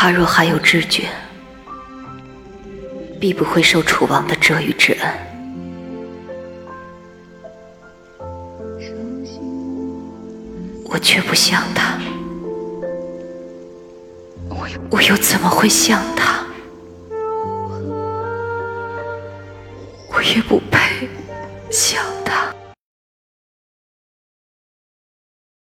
他若还有知觉，必不会受楚王的折雨之恩。我却不像他，我我又怎么会像他？我也不配像。